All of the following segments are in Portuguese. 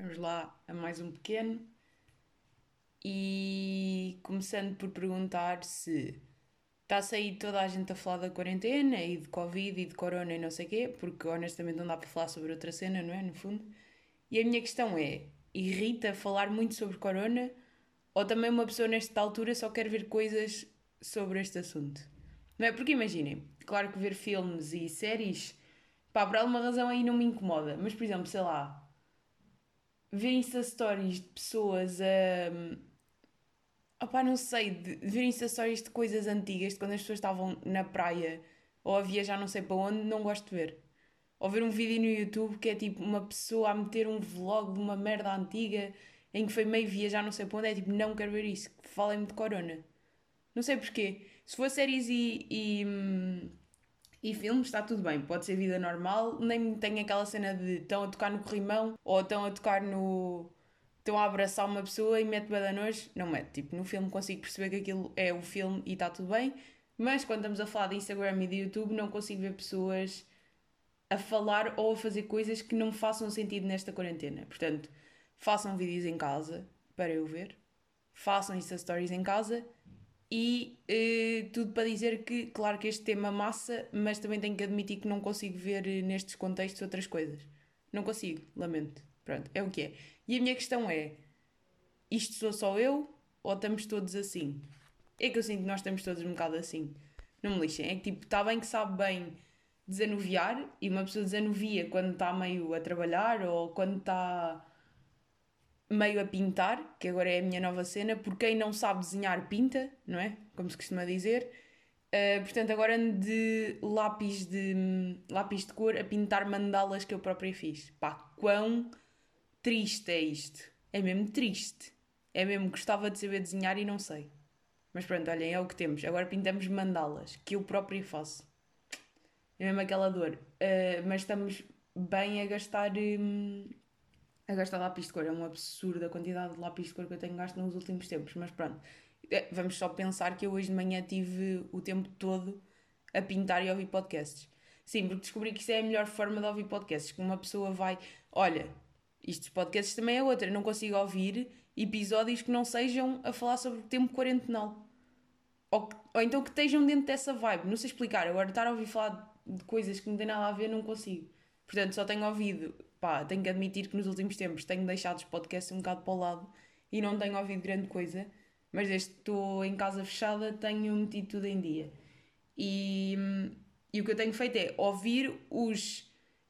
Vamos lá a mais um pequeno. E começando por perguntar se está a sair toda a gente a falar da quarentena e de Covid e de Corona e não sei o quê, porque honestamente não dá para falar sobre outra cena, não é? No fundo. E a minha questão é: irrita falar muito sobre Corona ou também uma pessoa nesta altura só quer ver coisas sobre este assunto? Não é? Porque imaginem, claro que ver filmes e séries, pá, por alguma razão aí não me incomoda, mas por exemplo, sei lá, ver Insta Stories de pessoas a. Opá, não sei, de, ver Insta Stories de coisas antigas, de quando as pessoas estavam na praia ou a viajar não sei para onde, não gosto de ver. Ou ver um vídeo no YouTube que é tipo uma pessoa a meter um vlog de uma merda antiga em que foi meio viajar não sei para onde, é tipo, não quero ver isso, falem-me de corona. Não sei porquê. Se for séries e, e, e filmes, está tudo bem, pode ser vida normal, nem tem aquela cena de estão a tocar no corrimão ou estão a tocar no. estão a abraçar uma pessoa e mete bada nojo. Não mete. Tipo, no filme consigo perceber que aquilo é o filme e está tudo bem, mas quando estamos a falar de Instagram e de YouTube, não consigo ver pessoas a falar ou a fazer coisas que não façam sentido nesta quarentena. Portanto, façam vídeos em casa para eu ver, façam Insta Stories em casa e uh, tudo para dizer que, claro que este tema massa, mas também tenho que admitir que não consigo ver uh, nestes contextos outras coisas. Não consigo, lamento. Pronto, é o que é. E a minha questão é: isto sou só eu ou estamos todos assim? É que eu sinto que nós estamos todos um bocado assim. Não me lixem. É que tipo, está bem que sabe bem desanuviar e uma pessoa desanuvia quando está meio a trabalhar ou quando está meio a pintar, que agora é a minha nova cena, por quem não sabe desenhar, pinta, não é? Como se costuma dizer. Uh, portanto, agora ando de lápis de lápis de cor a pintar mandalas que eu própria fiz. Pá, quão triste é isto. É mesmo triste. É mesmo gostava de saber desenhar e não sei. Mas pronto, olhem, é o que temos. Agora pintamos mandalas, que eu própria faço. É mesmo aquela dor. Uh, mas estamos bem a gastar hum, a gastar lápis de cor. É um absurdo a quantidade de lápis de cor que eu tenho gasto nos últimos tempos, mas pronto. É, vamos só pensar que eu hoje de manhã tive o tempo todo a pintar e ouvir podcasts. Sim, porque descobri que isso é a melhor forma de ouvir podcasts. Que uma pessoa vai. Olha, estes podcasts também é outra. Eu não consigo ouvir episódios que não sejam a falar sobre o tempo quarentenal. Ou, ou então que estejam dentro dessa vibe. Não sei explicar. Agora, estar a ouvir falar de coisas que não têm nada a ver, não consigo. Portanto, só tenho ouvido pá, tenho que admitir que nos últimos tempos tenho deixado os podcasts um bocado para o lado e não tenho ouvido grande coisa, mas desde que estou em casa fechada tenho metido tudo em dia. E, e o que eu tenho feito é ouvir os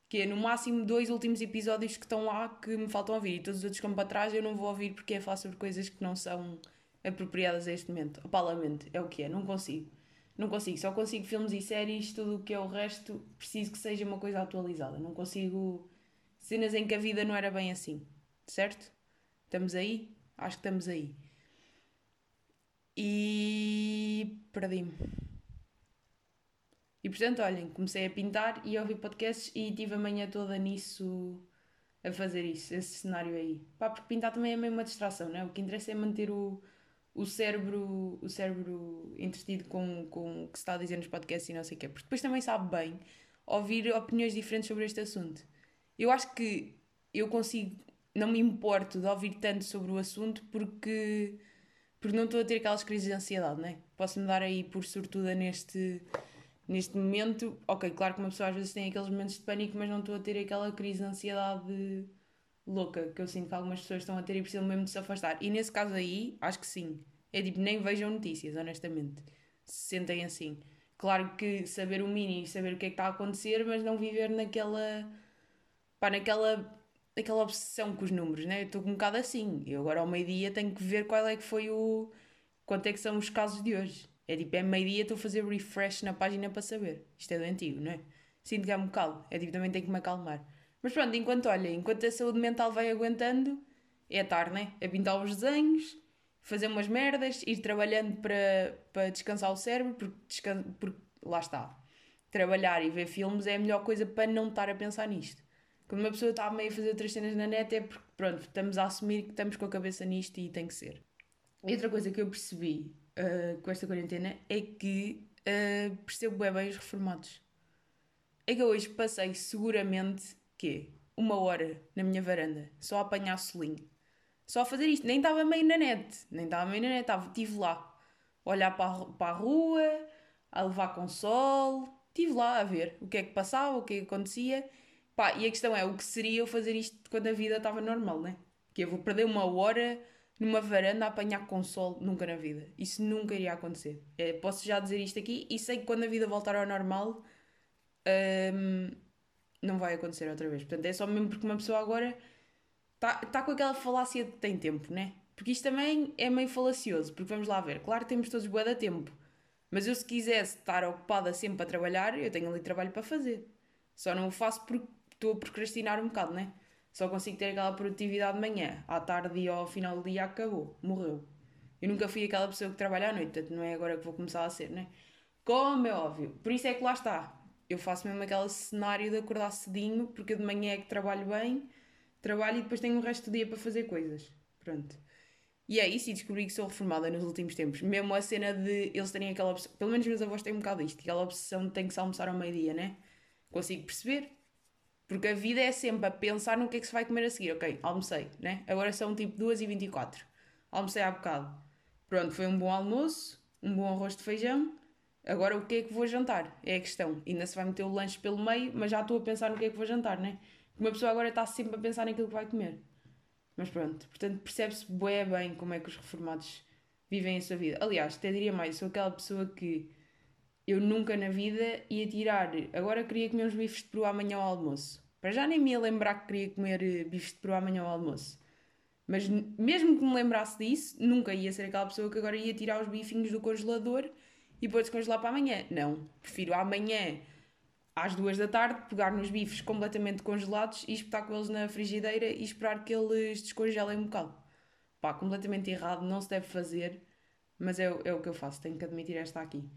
que é no máximo dois últimos episódios que estão lá que me faltam ouvir e todos os outros como para trás eu não vou ouvir porque é falar sobre coisas que não são apropriadas a este momento. Opá, lamento, é o que é, não consigo. Não consigo, só consigo filmes e séries, tudo o que é o resto preciso que seja uma coisa atualizada. Não consigo cenas em que a vida não era bem assim, certo? Estamos aí? Acho que estamos aí. E perdi-me. E portanto, olhem, comecei a pintar e a ouvir podcasts e tive a manhã toda nisso a fazer isso, esse cenário aí. Pá, porque pintar também é meio uma distração, não é? O que interessa é manter o, o cérebro, o cérebro entretido com, com o que se está a dizer nos podcasts e não sei o quê. Porque depois também sabe bem ouvir opiniões diferentes sobre este assunto. Eu acho que eu consigo, não me importo de ouvir tanto sobre o assunto porque, porque não estou a ter aquelas crises de ansiedade, né? Posso-me dar aí por sortuda neste, neste momento. Ok, claro que uma pessoa às vezes tem aqueles momentos de pânico, mas não estou a ter aquela crise de ansiedade louca que eu sinto que algumas pessoas estão a ter e precisam mesmo de se afastar. E nesse caso aí, acho que sim. É tipo, nem vejam notícias, honestamente. Se sentem assim. Claro que saber o mínimo saber o que é que está a acontecer, mas não viver naquela pá, naquela, naquela obsessão com os números, né? Eu estou um bocado assim. Eu agora ao meio-dia tenho que ver qual é que foi o. quanto é que são os casos de hoje. É tipo, é meio-dia, estou a fazer refresh na página para saber. Isto é do antigo, não é? Sinto que é um bocado. É tipo, também tenho que me acalmar. Mas pronto, enquanto, olha, enquanto a saúde mental vai aguentando, é tarde, né? É pintar os desenhos, fazer umas merdas, ir trabalhando para, para descansar o cérebro, porque, descan... porque lá está. Trabalhar e ver filmes é a melhor coisa para não estar a pensar nisto. Quando uma pessoa está meio a fazer outras cenas na net é porque, pronto, estamos a assumir que estamos com a cabeça nisto e tem que ser. E outra coisa que eu percebi uh, com esta quarentena é que uh, percebo bem, bem os reformados. É que eu hoje passei seguramente, quê? uma hora na minha varanda, só a apanhar solinho. Só a fazer isto. Nem estava meio na net. Nem estava meio na net. Estive lá. A olhar para a, para a rua, a levar com sol. Estive lá a ver o que é que passava, o que é que acontecia. Pá, e a questão é, o que seria eu fazer isto quando a vida estava normal, né? Que eu vou perder uma hora numa varanda a apanhar com sol, nunca na vida. Isso nunca iria acontecer. É, posso já dizer isto aqui e sei que quando a vida voltar ao normal, hum, não vai acontecer outra vez. Portanto, é só mesmo porque uma pessoa agora está tá com aquela falácia de tem tempo, né? Porque isto também é meio falacioso, porque vamos lá ver, claro temos todos bué de tempo, mas eu se quisesse estar ocupada sempre a trabalhar, eu tenho ali trabalho para fazer. Só não o faço porque estou a procrastinar um bocado, né? Só consigo ter aquela produtividade de manhã, à tarde e ao final do dia acabou, morreu. Eu nunca fui aquela pessoa que trabalha à noite, portanto não é agora que vou começar a ser, né? Como é óbvio. Por isso é que lá está. Eu faço mesmo aquele cenário de acordar cedinho, porque de manhã é que trabalho bem, trabalho e depois tenho o resto do dia para fazer coisas. Pronto. E é isso, e descobri que sou reformada nos últimos tempos. Mesmo a cena de eles terem aquela obsessão, pelo menos meus avós têm um bocado isto, aquela obsessão de tem que se almoçar ao meio-dia, né? Consigo perceber. Porque a vida é sempre a pensar no que é que se vai comer a seguir. Ok, almocei, né? Agora são tipo 2h24. Almocei há bocado. Pronto, foi um bom almoço, um bom arroz de feijão. Agora o que é que vou jantar? É a questão. Ainda se vai meter o lanche pelo meio, mas já estou a pensar no que é que vou jantar, né? Uma pessoa agora está sempre a pensar naquilo que vai comer. Mas pronto, portanto percebe-se bem, bem como é que os reformados vivem a sua vida. Aliás, até diria mais, sou aquela pessoa que eu nunca na vida ia tirar. Agora queria comer uns bifes de peru amanhã ao almoço. Para já nem me ia lembrar que queria comer eh, bifes de peru amanhã ao almoço. Mas mesmo que me lembrasse disso, nunca ia ser aquela pessoa que agora ia tirar os bifinhos do congelador e pôr descongelar para amanhã. Não. Prefiro amanhã às duas da tarde, pegar nos bifes completamente congelados e espetar com eles na frigideira e esperar que eles descongelem um bocado. Pá, completamente errado, não se deve fazer, mas é, é o que eu faço, tenho que admitir esta aqui.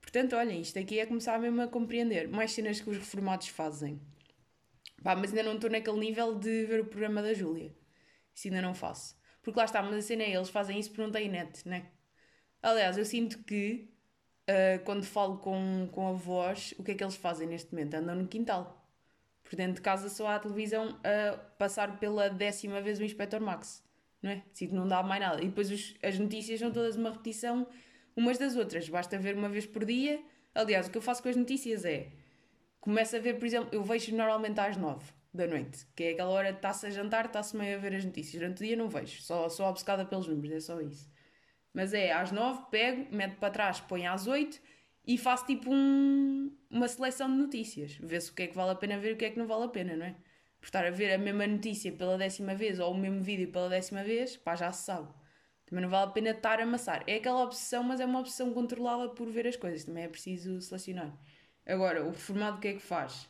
Portanto, olhem, isto aqui é começar mesmo a compreender mais cenas que os reformados fazem. Pá, mas ainda não estou naquele nível de ver o programa da Júlia. Isso ainda não faço. Porque lá está, mas a cena é, eles fazem isso porque não têm net, né? Aliás, eu sinto que uh, quando falo com, com avós, o que é que eles fazem neste momento? Andam no quintal. Por dentro de casa só há a televisão a passar pela décima vez o Inspector Max. Não é? Sinto que não dá mais nada. E depois os, as notícias são todas uma repetição umas das outras. Basta ver uma vez por dia. Aliás, o que eu faço com as notícias é... Começo a ver, por exemplo, eu vejo normalmente às nove da noite, que é aquela hora de está-se a jantar, está-se meio a ver as notícias. Durante o dia não vejo, só sou obcecada pelos números, é só isso. Mas é às nove, pego, meto para trás, ponho às oito e faço tipo um, uma seleção de notícias. Vê-se o que é que vale a pena ver e o que é que não vale a pena, não é? Por estar a ver a mesma notícia pela décima vez ou o mesmo vídeo pela décima vez, pá, já se sabe. Também não vale a pena estar a amassar. É aquela obsessão, mas é uma obsessão controlada por ver as coisas. Também é preciso selecionar. Agora, o formado o que é que faz?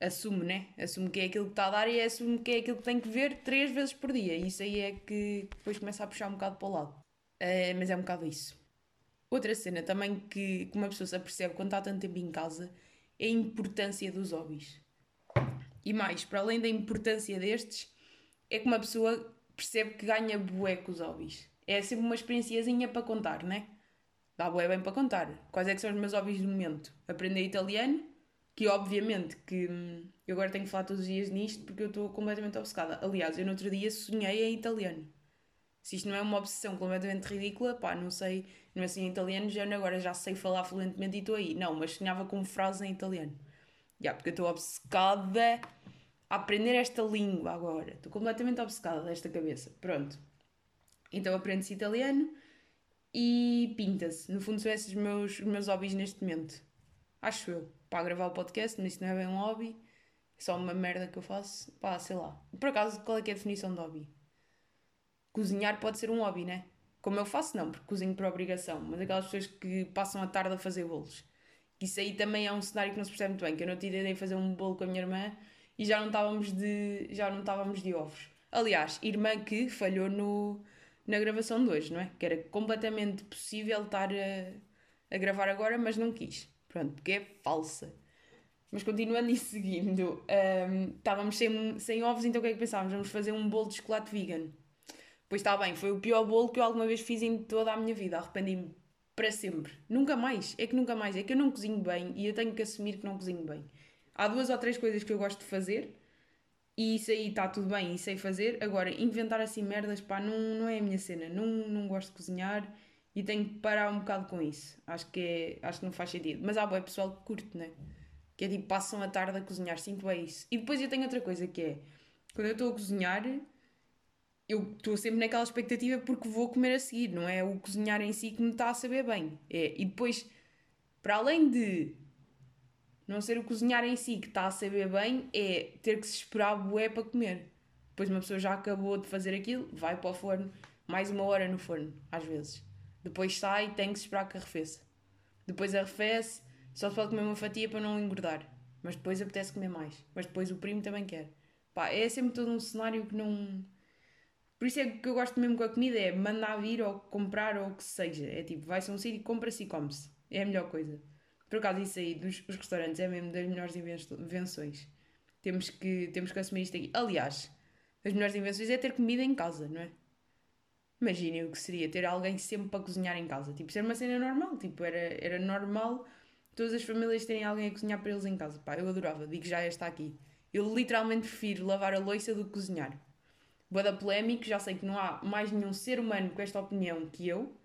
Assume, né? Assume que é aquilo que está a dar e assume que é aquilo que tem que ver três vezes por dia. Isso aí é que depois começa a puxar um bocado para o lado. Uh, mas é um bocado isso. Outra cena também que, que uma pessoa se apercebe quando está tanto tempo em casa é a importância dos hobbies. E mais, para além da importância destes, é que uma pessoa percebe que ganha bué com os hobbies. É sempre uma experienciazinha para contar, né? Dá bué bem para contar. Quais é que são os meus hobbies do momento? Aprender italiano, que obviamente que hum, eu agora tenho que falar todos os dias nisto porque eu estou completamente obcecada. Aliás, eu no outro dia sonhei em italiano. Se isto não é uma obsessão completamente ridícula, pá, não sei, não é assim em italiano, já agora já sei falar fluentemente e estou aí. Não, mas sonhava com frases em italiano. Já, yeah, porque eu estou obcecada a aprender esta língua agora. Estou completamente obcecada desta cabeça. Pronto. Então aprende-se italiano e pinta-se. No fundo, são esses os meus, os meus hobbies neste momento. Acho eu. Para gravar o podcast, mas isso não é bem um hobby. É só uma merda que eu faço. Pá, sei lá. Por acaso, qual é, é a definição de hobby? cozinhar pode ser um hobby, né? Como eu faço, não, porque cozinho por obrigação, mas aquelas pessoas que passam a tarde a fazer bolos. Isso aí também é um cenário que não se percebe muito bem, que eu não tive ideia de fazer um bolo com a minha irmã e já não estávamos de, já não estávamos de ovos. Aliás, irmã que falhou no, na gravação de hoje, não é? Que era completamente possível estar a, a gravar agora, mas não quis. Pronto, porque é falsa. Mas continuando e seguindo, um, estávamos sem, sem ovos, então o que é que pensávamos? Vamos fazer um bolo de chocolate vegan. Pois está bem, foi o pior bolo que eu alguma vez fiz em toda a minha vida. Arrependi-me para sempre. Nunca mais. É que nunca mais. É que eu não cozinho bem e eu tenho que assumir que não cozinho bem. Há duas ou três coisas que eu gosto de fazer, E isso aí está tudo bem e sei fazer. Agora, inventar assim merdas, pá, não, não é a minha cena. Não, não gosto de cozinhar e tenho que parar um bocado com isso. Acho que, é, acho que não faz sentido. Mas há boa pessoal que curte, né? Que é tipo, passam a tarde a cozinhar, sinto bem isso. E depois eu tenho outra coisa que é, quando eu estou a cozinhar, eu estou sempre naquela expectativa porque vou comer a seguir, não é o cozinhar em si que me está a saber bem. É, e depois, para além de não ser o cozinhar em si que está a saber bem, é ter que se esperar bué para comer. Depois uma pessoa já acabou de fazer aquilo, vai para o forno, mais uma hora no forno, às vezes. Depois sai e tem que se esperar que arrefeça. Depois arrefece, só se pode comer uma fatia para não engordar. Mas depois apetece comer mais. Mas depois o primo também quer. Pá, é sempre todo um cenário que não. Por isso é que eu gosto mesmo com a comida, é mandar vir ou comprar ou o que seja. É tipo, vai-se a um sítio, compra-se e come-se. É a melhor coisa. Por acaso, isso aí dos os restaurantes é mesmo das melhores invenções. Temos que, temos que assumir isto aqui. Aliás, as melhores invenções é ter comida em casa, não é? Imaginem o que seria ter alguém sempre para cozinhar em casa. Tipo, ser uma cena normal. Tipo, era, era normal todas as famílias terem alguém a cozinhar para eles em casa. Pá, eu adorava. Digo já esta aqui. Eu literalmente prefiro lavar a louça do que cozinhar. Boa da polémico, já sei que não há mais nenhum ser humano com esta opinião que eu.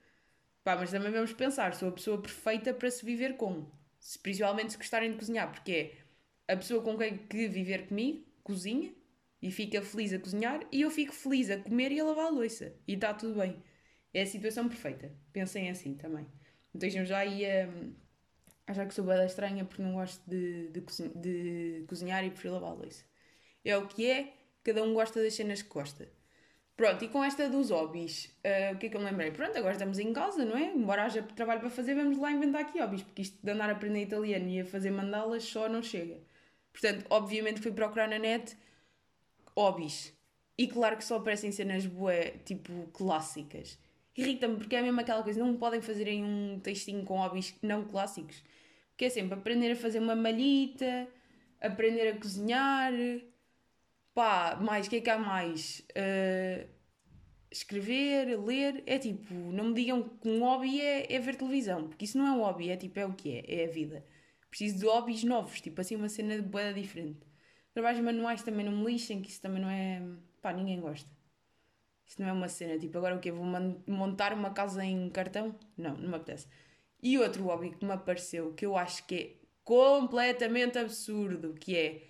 Pá, mas também vamos pensar, sou a pessoa perfeita para se viver com principalmente se gostarem de cozinhar, porque é a pessoa com quem que viver comigo cozinha e fica feliz a cozinhar e eu fico feliz a comer e a lavar a louça e está tudo bem. É a situação perfeita. Pensem assim também. Estejam já aí a achar que sou bela estranha porque não gosto de, de, de cozinhar e prefiro lavar a louça. É o que é, cada um gosta das cenas que gosta. Pronto, e com esta dos hobbies, uh, o que é que eu me lembrei? Pronto, agora estamos em casa, não é? Embora haja trabalho para fazer, vamos lá inventar aqui hobbies, porque isto de andar a aprender italiano e a fazer mandalas só não chega. Portanto, obviamente fui procurar na net hobbies. E claro que só aparecem cenas bué, tipo, clássicas. Irrita-me porque é mesmo aquela coisa, não podem fazer em um textinho com hobbies não clássicos. Que é sempre aprender a fazer uma malhita, aprender a cozinhar, Pá, mais, o que é que há mais? Uh, escrever, ler, é tipo, não me digam que um hobby é, é ver televisão, porque isso não é um hobby, é tipo, é o que é, é a vida. Preciso de hobbies novos, tipo assim, uma cena de boa diferente. Trabalhos manuais também não me lixem, que isso também não é. pá, ninguém gosta. Isso não é uma cena, tipo, agora o quê? Vou montar uma casa em cartão? Não, não me apetece. E outro hobby que me apareceu, que eu acho que é completamente absurdo, que é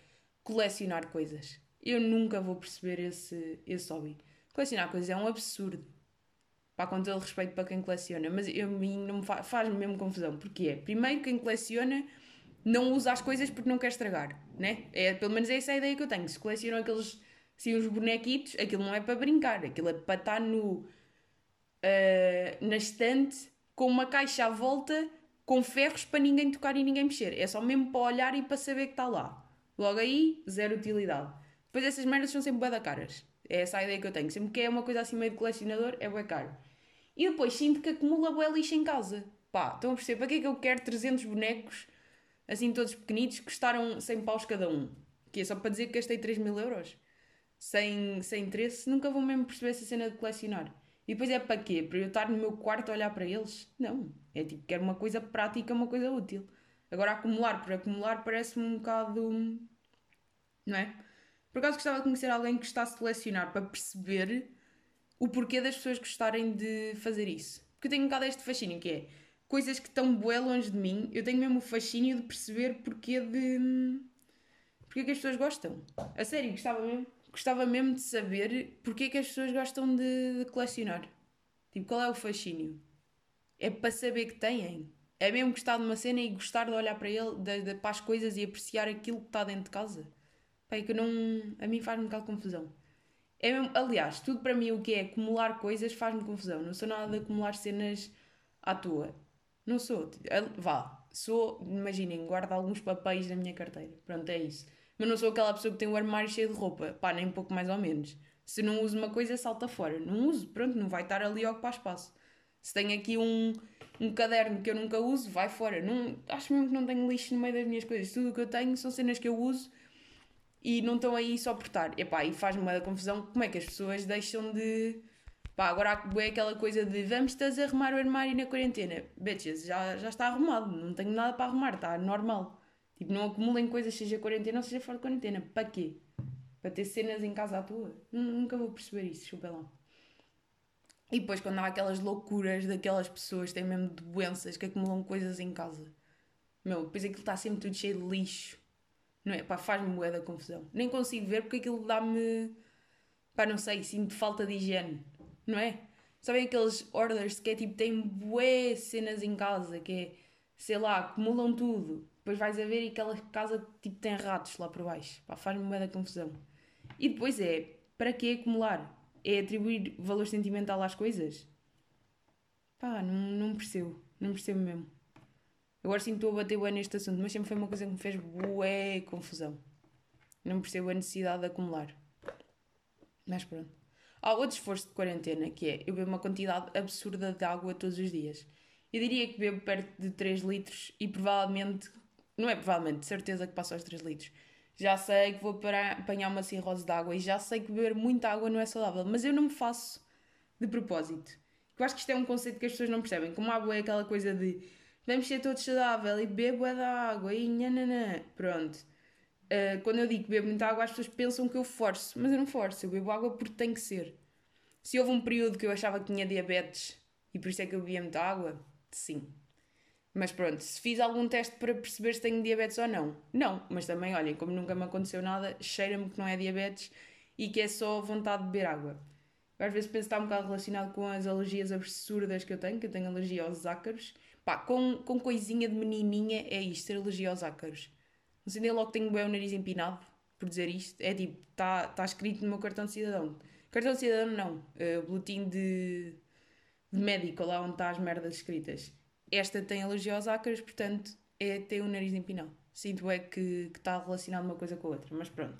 colecionar coisas. Eu nunca vou perceber esse, esse hobby. Colecionar coisas é um absurdo. Pá, com todo respeito para quem coleciona, mas eu, não faz, faz-me mesmo confusão. Porque é, primeiro, quem coleciona não usa as coisas porque não quer estragar, né? É, pelo menos é essa a ideia que eu tenho. Se colecionam aqueles, assim, os bonequitos, aquilo não é para brincar, aquilo é para estar no, uh, na estante com uma caixa à volta com ferros para ninguém tocar e ninguém mexer. É só mesmo para olhar e para saber que está lá. Logo aí, zero utilidade. Depois essas merdas são sempre bué da caras. É essa a ideia que eu tenho. Sempre que é uma coisa assim meio de colecionador, é bué caro. E depois sinto que acumula bué lixo em casa. Pá, estão a perceber? Para que é que eu quero 300 bonecos, assim todos pequenitos, que custaram 100 paus cada um? Que é só para dizer que gastei 3 mil euros. Sem, sem interesse, nunca vou mesmo perceber essa cena de colecionar. E depois é para quê? Para eu estar no meu quarto a olhar para eles? Não. É tipo, quero uma coisa prática, uma coisa útil. Agora, acumular por acumular parece-me um bocado. Não é? Por acaso gostava de conhecer alguém que está a selecionar para perceber o porquê das pessoas gostarem de fazer isso. Porque eu tenho um bocado este fascínio que é coisas que estão bué longe de mim, eu tenho mesmo o fascínio de perceber porquê de. porquê que as pessoas gostam. A sério, gostava mesmo, gostava mesmo de saber porquê que as pessoas gostam de, de colecionar. Tipo, qual é o fascínio? É para saber que têm. É mesmo gostar de uma cena e gostar de olhar para ele, de, de, para as coisas e apreciar aquilo que está dentro de casa. Pai, que não. A mim faz-me um de confusão. É mesmo, aliás, tudo para mim o que é acumular coisas faz-me confusão. Não sou nada de acumular cenas à toa. Não sou. Vá, sou, imaginem, guardo alguns papéis na minha carteira. Pronto, é isso. Mas não sou aquela pessoa que tem o armário cheio de roupa. Pá, nem um pouco mais ou menos. Se não uso uma coisa, salta fora. Não uso, pronto, não vai estar ali a ocupar espaço. Se tenho aqui um, um caderno que eu nunca uso, vai fora. Não, acho mesmo que não tenho lixo no meio das minhas coisas. Tudo o que eu tenho são cenas que eu uso e não estão aí só por estar. Epá, e faz-me uma confusão como é que as pessoas deixam de. Pá, agora é aquela coisa de vamos estás a arrumar o armário na quarentena. Bitches, já, já está arrumado, não tenho nada para arrumar, está normal. Tipo, não acumulem coisas, seja quarentena ou seja fora de quarentena. Para quê? Para ter cenas em casa à tua. Nunca vou perceber isso, chupa lá. E depois quando há aquelas loucuras daquelas pessoas que têm mesmo doenças que acumulam coisas em casa. Meu, depois aquilo está sempre tudo cheio de lixo. Não é? Pá, faz-me moeda da confusão. Nem consigo ver porque aquilo dá-me. Pá, não sei, sinto falta de higiene. Não é? Sabem aqueles orders que é tipo, tem bué cenas em casa, que é, sei lá, acumulam tudo. Depois vais a ver e aquela casa tipo tem ratos lá por baixo. Pá, faz-me moeda da confusão. E depois é, para que acumular? É atribuir valor sentimental às coisas? Pá, não, não percebo. Não percebo mesmo. Agora sim estou a bater bem neste assunto, mas sempre foi uma coisa que me fez bué confusão. Não percebo a necessidade de acumular. Mas pronto. Há outro esforço de quarentena, que é eu bebo uma quantidade absurda de água todos os dias. Eu diria que bebo perto de 3 litros e provavelmente, não é provavelmente, de certeza que passo aos 3 litros. Já sei que vou para apanhar uma cirrose de água e já sei que beber muita água não é saudável, mas eu não me faço de propósito. Eu acho que isto é um conceito que as pessoas não percebem. Como a água é aquela coisa de vamos ser todos saudável e bebo é da água e nananã. Pronto. Uh, quando eu digo que bebo muita água, as pessoas pensam que eu forço, mas eu não forço, eu bebo água porque tem que ser. Se houve um período que eu achava que tinha diabetes e por isso é que eu bebia muita água, sim. Mas pronto, se fiz algum teste para perceber se tenho diabetes ou não, não. Mas também, olhem, como nunca me aconteceu nada, cheira-me que não é diabetes e que é só vontade de beber água. Eu às vezes penso que está um bocado relacionado com as alergias absurdas que eu tenho, que eu tenho alergia aos ácaros. Pá, com, com coisinha de menininha é isto, alergia aos ácaros. Não sei nem logo tenho bem o nariz empinado por dizer isto. É tipo, está tá escrito no meu cartão de cidadão. Cartão de cidadão não, uh, boletim de, de médico, lá onde está as merdas escritas esta tem alergia aos ácaros, portanto, é ter o nariz empinado. Sinto é que está relacionado uma coisa com a outra, mas pronto.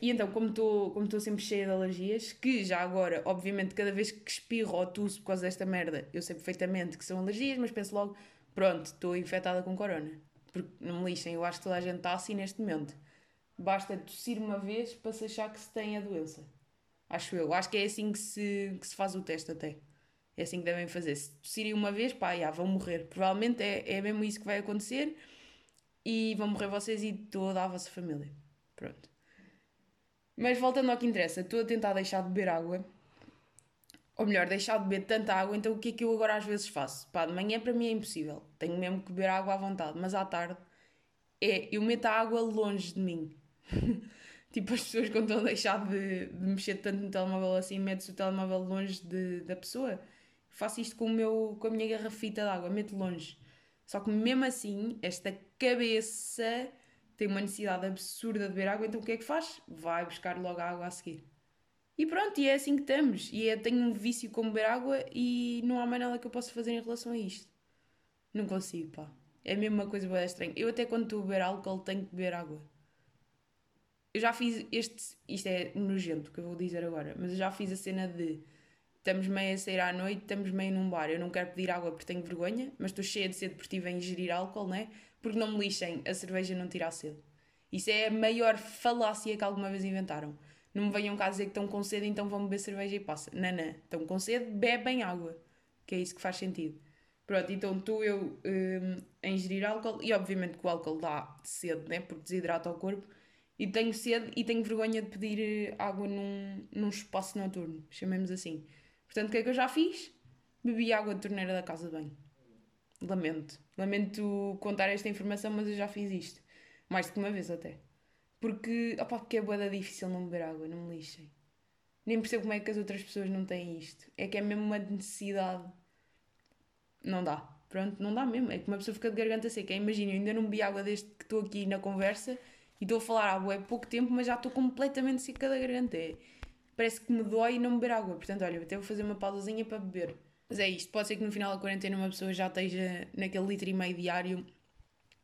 E então, como estou como sempre cheia de alergias, que já agora, obviamente, cada vez que espirro ou tuço por causa desta merda, eu sei perfeitamente que são alergias, mas penso logo, pronto, estou infectada com corona. Porque não me lixem, eu acho que toda a gente está assim neste momento. Basta tossir uma vez para se achar que se tem a doença. Acho eu. Acho que é assim que se, que se faz o teste até. É assim que devem fazer. Se tossirem uma vez, pá, já, vão morrer. Provavelmente é, é mesmo isso que vai acontecer e vão morrer vocês e toda a vossa família. Pronto. Mas voltando ao que interessa, estou a tentar deixar de beber água. Ou melhor, deixar de beber tanta água, então o que é que eu agora às vezes faço? Pá, de manhã para mim é impossível. Tenho mesmo que beber água à vontade. Mas à tarde é, eu meto a água longe de mim. tipo, as pessoas quando estão a deixar de, de mexer tanto no telemóvel assim, metes o telemóvel longe de, da pessoa faço isto com, o meu, com a minha garrafita de água, meto longe. Só que mesmo assim, esta cabeça tem uma necessidade absurda de beber água, então o que é que faz? Vai buscar logo a água a seguir. E pronto, e é assim que estamos. E é, tenho um vício com beber água e não há mais nada que eu possa fazer em relação a isto. Não consigo, pá. É mesmo uma coisa bem estranha. Eu até quando estou a beber álcool tenho que beber água. Eu já fiz este. Isto é nojento que eu vou dizer agora, mas eu já fiz a cena de estamos meio a sair à noite, estamos meio num bar. Eu não quero pedir água porque tenho vergonha, mas estou cheia de sede porque estive a ingerir álcool, né? Porque não me lixem, a cerveja não tira a sede. Isso é a maior falácia que alguma vez inventaram. Não me venham cá dizer que estão com sede, então vão beber cerveja e passa. Não. Estão com sede, bebem água. Que é isso que faz sentido. Pronto, então estou eu a ingerir álcool e obviamente que o álcool dá sede, né? Porque desidrata o corpo. E tenho sede e tenho vergonha de pedir eh, água num, num espaço noturno, chamemos assim. Portanto, o que é que eu já fiz? Bebi água de torneira da casa de banho. Lamento. Lamento contar esta informação, mas eu já fiz isto. Mais do que uma vez até. Porque, opa, porque é boeda difícil não beber água, não me lixem. Nem percebo como é que as outras pessoas não têm isto. É que é mesmo uma necessidade. Não dá. Pronto, não dá mesmo. É que uma pessoa fica de garganta seca. Imagina, eu ainda não bebi água desde que estou aqui na conversa e estou a falar água é pouco tempo, mas já estou completamente seca da garganta. É, parece que me dói não beber água. Portanto, olha, até vou fazer uma pausazinha para beber. Mas é isto, pode ser que no final da quarentena uma pessoa já esteja naquele litro e meio diário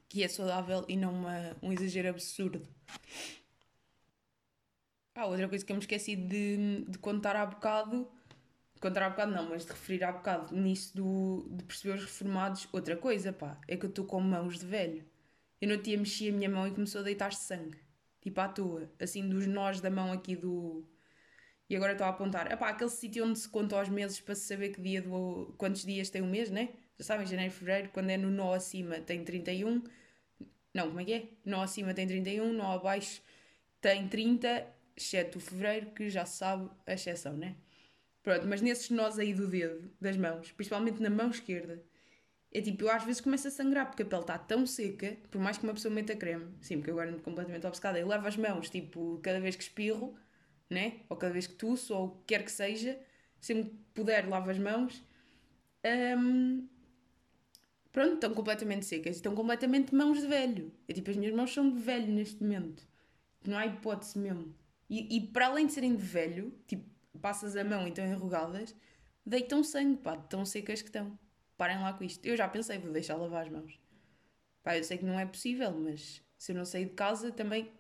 que é saudável e não uma, um exagero absurdo. Ah, outra coisa que eu me esqueci de, de contar há bocado, contar há bocado não, mas de referir há bocado nisso do, de perceber os reformados, outra coisa, pá, é que eu estou com mãos de velho. Eu não tinha mexido a minha mão e começou a deitar-se sangue, tipo à toa, assim dos nós da mão aqui do, e agora estou a apontar, epá, aquele sítio onde se conta aos meses para se saber que dia do, quantos dias tem o mês, né? Já sabem, janeiro fevereiro, quando é no nó acima tem 31. Não, como é que é? Nó acima tem 31, nó abaixo tem 30 exceto o fevereiro, que já se sabe a exceção, né? Pronto, mas nesses nós aí do dedo, das mãos, principalmente na mão esquerda, é tipo, eu às vezes começo a sangrar porque a pele está tão seca, por mais que uma pessoa meta creme, sim, porque eu agora completamente obcecada, eu levo as mãos, tipo, cada vez que espirro, né? Ou cada vez que tuço, ou o que quer que seja, sempre que puder, lavo as mãos. Um, pronto, estão completamente secas. Estão completamente mãos de velho. É tipo, as minhas mãos são de velho neste momento. Não há hipótese mesmo. E, e para além de serem de velho, tipo, passas a mão e estão enrugadas, deitam sangue, pá, de tão secas que estão. Parem lá com isto. Eu já pensei, vou deixar lavar as mãos. Pá, eu sei que não é possível, mas se eu não sair de casa também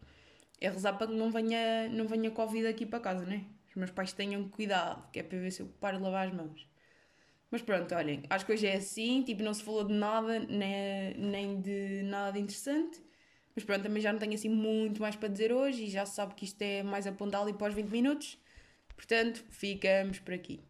é rezar para que não venha, não venha Covid aqui para casa, né? Os meus pais tenham cuidado, que é para ver se eu paro de lavar as mãos. Mas pronto, olhem, acho que hoje é assim, tipo, não se falou de nada, nem, nem de nada interessante. Mas pronto, também já não tenho assim muito mais para dizer hoje e já se sabe que isto é mais apontado e pós 20 minutos. Portanto, ficamos por aqui.